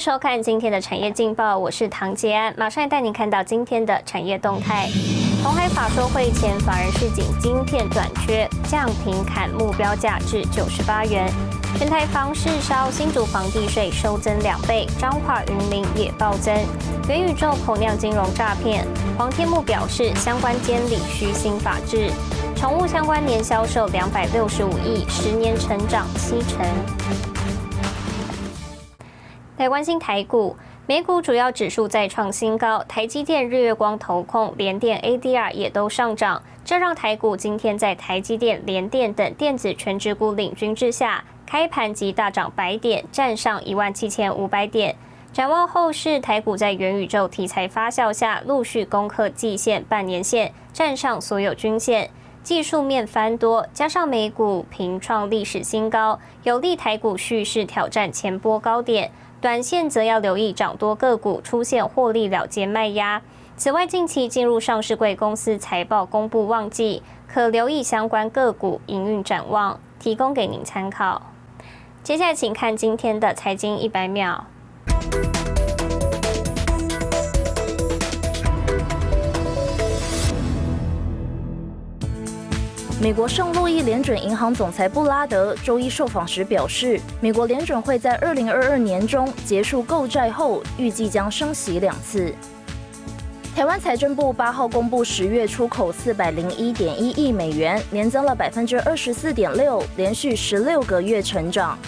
收看今天的产业劲报，我是唐杰安，马上带您看到今天的产业动态。红海法说会前，法人市井晶片短缺，降频砍目标价至九十八元。全台房市烧，新竹房地税收增两倍，彰化云林也暴增。元宇宙口酿金融诈骗，黄天木表示相关监理需新法制。宠物相关年销售两百六十五亿，十年成长七成。来关心台股，美股主要指数再创新高，台积电、日月光、投控、联电、ADR 也都上涨，这让台股今天在台积电、联电等电子全指股领军之下，开盘即大涨百点，站上一万七千五百点。展望后市，台股在元宇宙题材发酵下，陆续攻克季线、半年线，站上所有均线，技术面翻多，加上美股平创历史新高，有利台股蓄势挑战前波高点。短线则要留意涨多个股出现获利了结卖压。此外，近期进入上市贵公司财报公布旺季，可留意相关个股营运展望，提供给您参考。接下来，请看今天的财经一百秒。美国圣路易联准银行总裁布拉德周一受访时表示，美国联准会在二零二二年中结束购债后，预计将升息两次。台湾财政部八号公布十月出口四百零一点一亿美元，年增了百分之二十四点六，连续十六个月成长。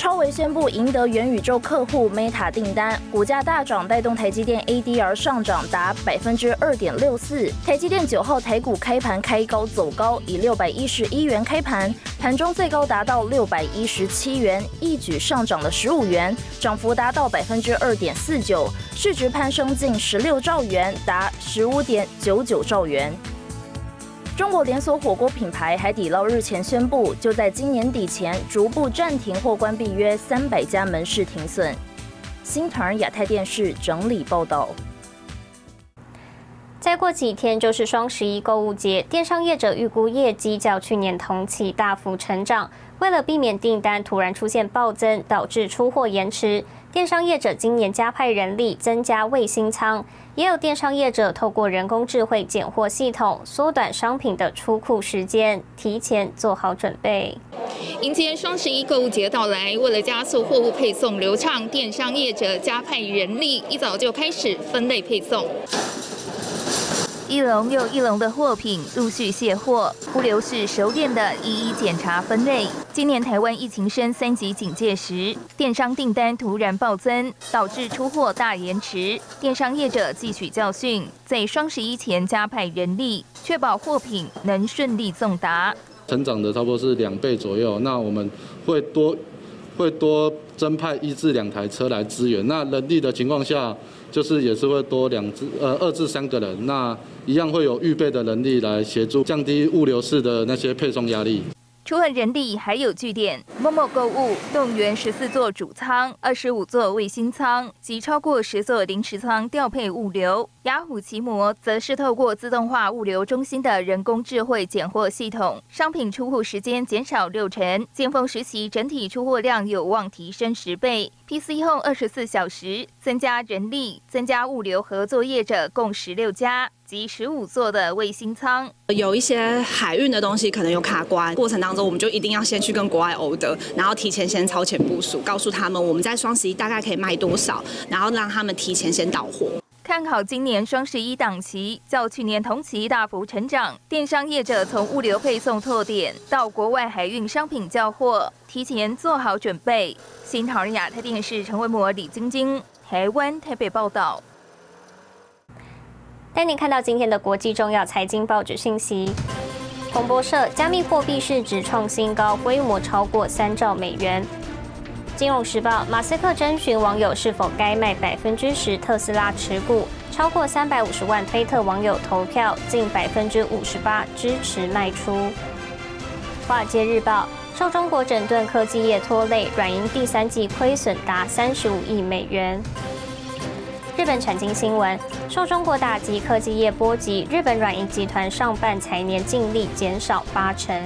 超维宣布赢得元宇宙客户 Meta 订单，股价大涨，带动台积电 ADR 上涨达百分之二点六四。台积电九号台股开盘开高走高，以六百一十一元开盘，盘中最高达到六百一十七元，一举上涨了十五元，涨幅达到百分之二点四九，市值攀升近十六兆元，达十五点九九兆元。中国连锁火锅品牌海底捞日前宣布，就在今年底前逐步暂停或关闭约三百家门市停损。新唐亚太电视整理报道。再过几天就是双十一购物节，电商业者预估业绩较去年同期大幅成长。为了避免订单突然出现暴增，导致出货延迟。电商业者今年加派人力，增加卫星仓，也有电商业者透过人工智慧拣货系统，缩短商品的出库时间，提前做好准备。迎接双十一购物节到来，为了加速货物配送流畅，电商业者加派人力，一早就开始分类配送。一笼又一笼的货品陆续卸货，物流是熟练的一一检查分类。今年台湾疫情升三级警戒时，电商订单突然暴增，导致出货大延迟。电商业者汲取教训，在双十一前加派人力，确保货品能顺利送达。成长的差不多是两倍左右，那我们会多会多增派一至两台车来支援。那人力的情况下。就是也是会多两至呃二至三个人，那一样会有预备的能力来协助降低物流式的那些配送压力。除了人力，还有据点。某某购物动员十四座主仓、二十五座卫星仓及超过十座临时仓调配物流。雅虎奇摩则是透过自动化物流中心的人工智慧拣货系统，商品出货时间减少六成。尖峰时期整体出货量有望提升十倍。PC 后二十四小时增加人力，增加物流和作业者共十六家。及十五座的卫星舱，有一些海运的东西可能有卡关，过程当中我们就一定要先去跟国外欧的，然后提前先超前部署，告诉他们我们在双十一大概可以卖多少，然后让他们提前先到货。看好今年双十一档期较去年同期大幅成长，电商业者从物流配送拓点到国外海运商品交货，提前做好准备。新唐人亚太电视陈维模、李晶晶，台湾台北报道。带您看到今天的国际重要财经报纸信息。彭博社：加密货币市值创新高，规模超过三兆美元。金融时报：马斯克征询网友是否该卖百分之十特斯拉持股，超过三百五十万推特网友投票，近百分之五十八支持卖出。华尔街日报：受中国整顿科技业拖累，软银第三季亏损达三十五亿美元。日本产经新闻：受中国打击，科技业波及，日本软银集团上半财年净利减少八成。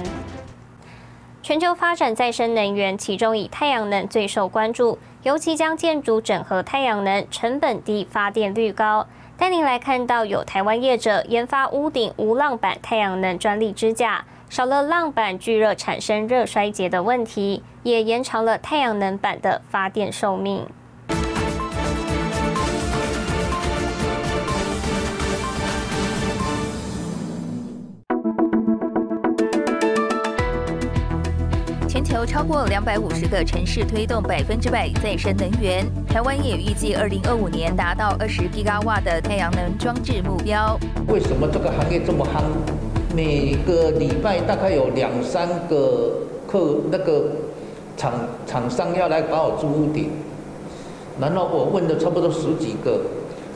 全球发展再生能源，其中以太阳能最受关注。尤其将建筑整合太阳能，成本低，发电率高。带您来看到有台湾业者研发屋顶无浪板太阳能专利支架，少了浪板聚热产生热衰竭的问题，也延长了太阳能板的发电寿命。超过两百五十个城市推动百分之百再生能源，台湾也预计二零二五年达到二十吉瓦的太阳能装置目标。为什么这个行业这么夯？每个礼拜大概有两三个客那个厂厂商要来把我租屋顶，然后我问了差不多十几个。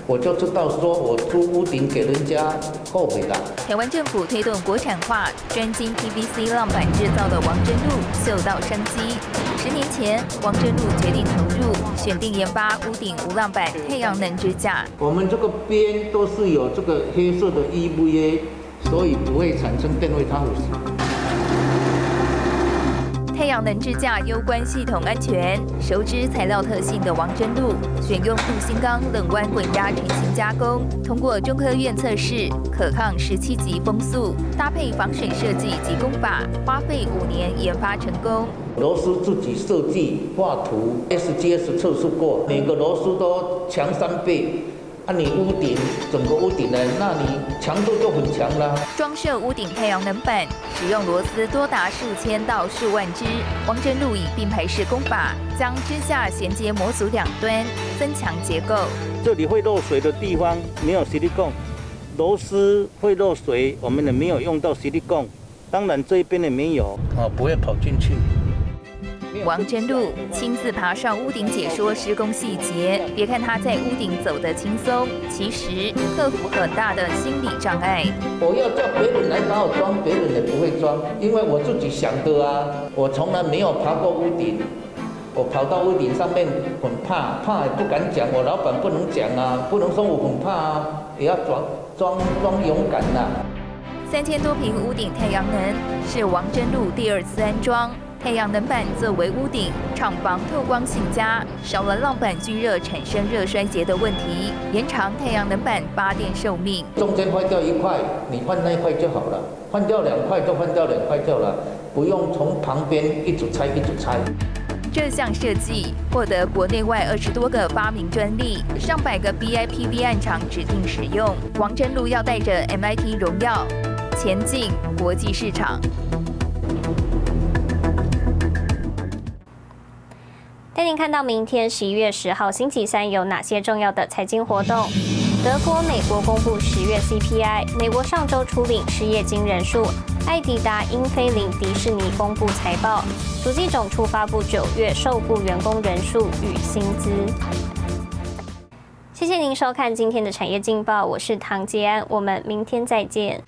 我就知道，说我租屋顶给人家后悔了。台湾政府推动国产化，专精 PVC 浪板制造的王真路嗅到商机。十年前，王真路决定投入，选定研发屋顶无浪板太阳能支架。我们这个边都是有这个黑色的 EVA，所以不会产生电位差腐太阳能支架攸关系统安全，熟知材料特性的王真路选用镀锌钢冷弯滚压成型加工，通过中科院测试，可抗十七级风速，搭配防水设计及工法，花费五年研发成功。螺丝自己设计画图，SGS 测试过，每个螺丝都强三倍。那你屋顶整个屋顶呢？那你强度就很强啦。装设屋顶太阳能板，使用螺丝多达数千到数万只。王真路以并排式工法，将支架衔接模组两端，增强结构。这里会漏水的地方没有 silicone，螺丝会漏水，我们也没有用到 silicone。当然这一边也没有，啊，不会跑进去。王真路亲自爬上屋顶解说施工细节，别看他在屋顶走得轻松，其实克服很大的心理障碍。我要叫别人来帮我装，别人也不会装，因为我自己想的啊。我从来没有爬过屋顶，我跑到屋顶上面很怕，怕也不敢讲，我老板不能讲啊，不能说我很怕啊，也要装装装勇敢呐。三千多平屋顶太阳能是王真路第二次安装。太阳能板作为屋顶，厂房透光性佳，少了浪板聚热产生热衰竭的问题，延长太阳能板发电寿命。中间坏掉一块，你换那一块就好了；换掉两块就换掉两块掉了，不用从旁边一组拆一组拆。这项设计获得国内外二十多个发明专利，上百个 BIPV 案厂指定使用。王真路要带着 MIT 荣耀前进国际市场。看到明天十一月十号星期三有哪些重要的财经活动？德国、美国公布十月 CPI，美国上周初领失业金人数，艾迪达、英菲林、迪士尼公布财报，主计总处发布九月受雇员工人数与薪资。谢谢您收看今天的产业劲报，我是唐杰安，我们明天再见。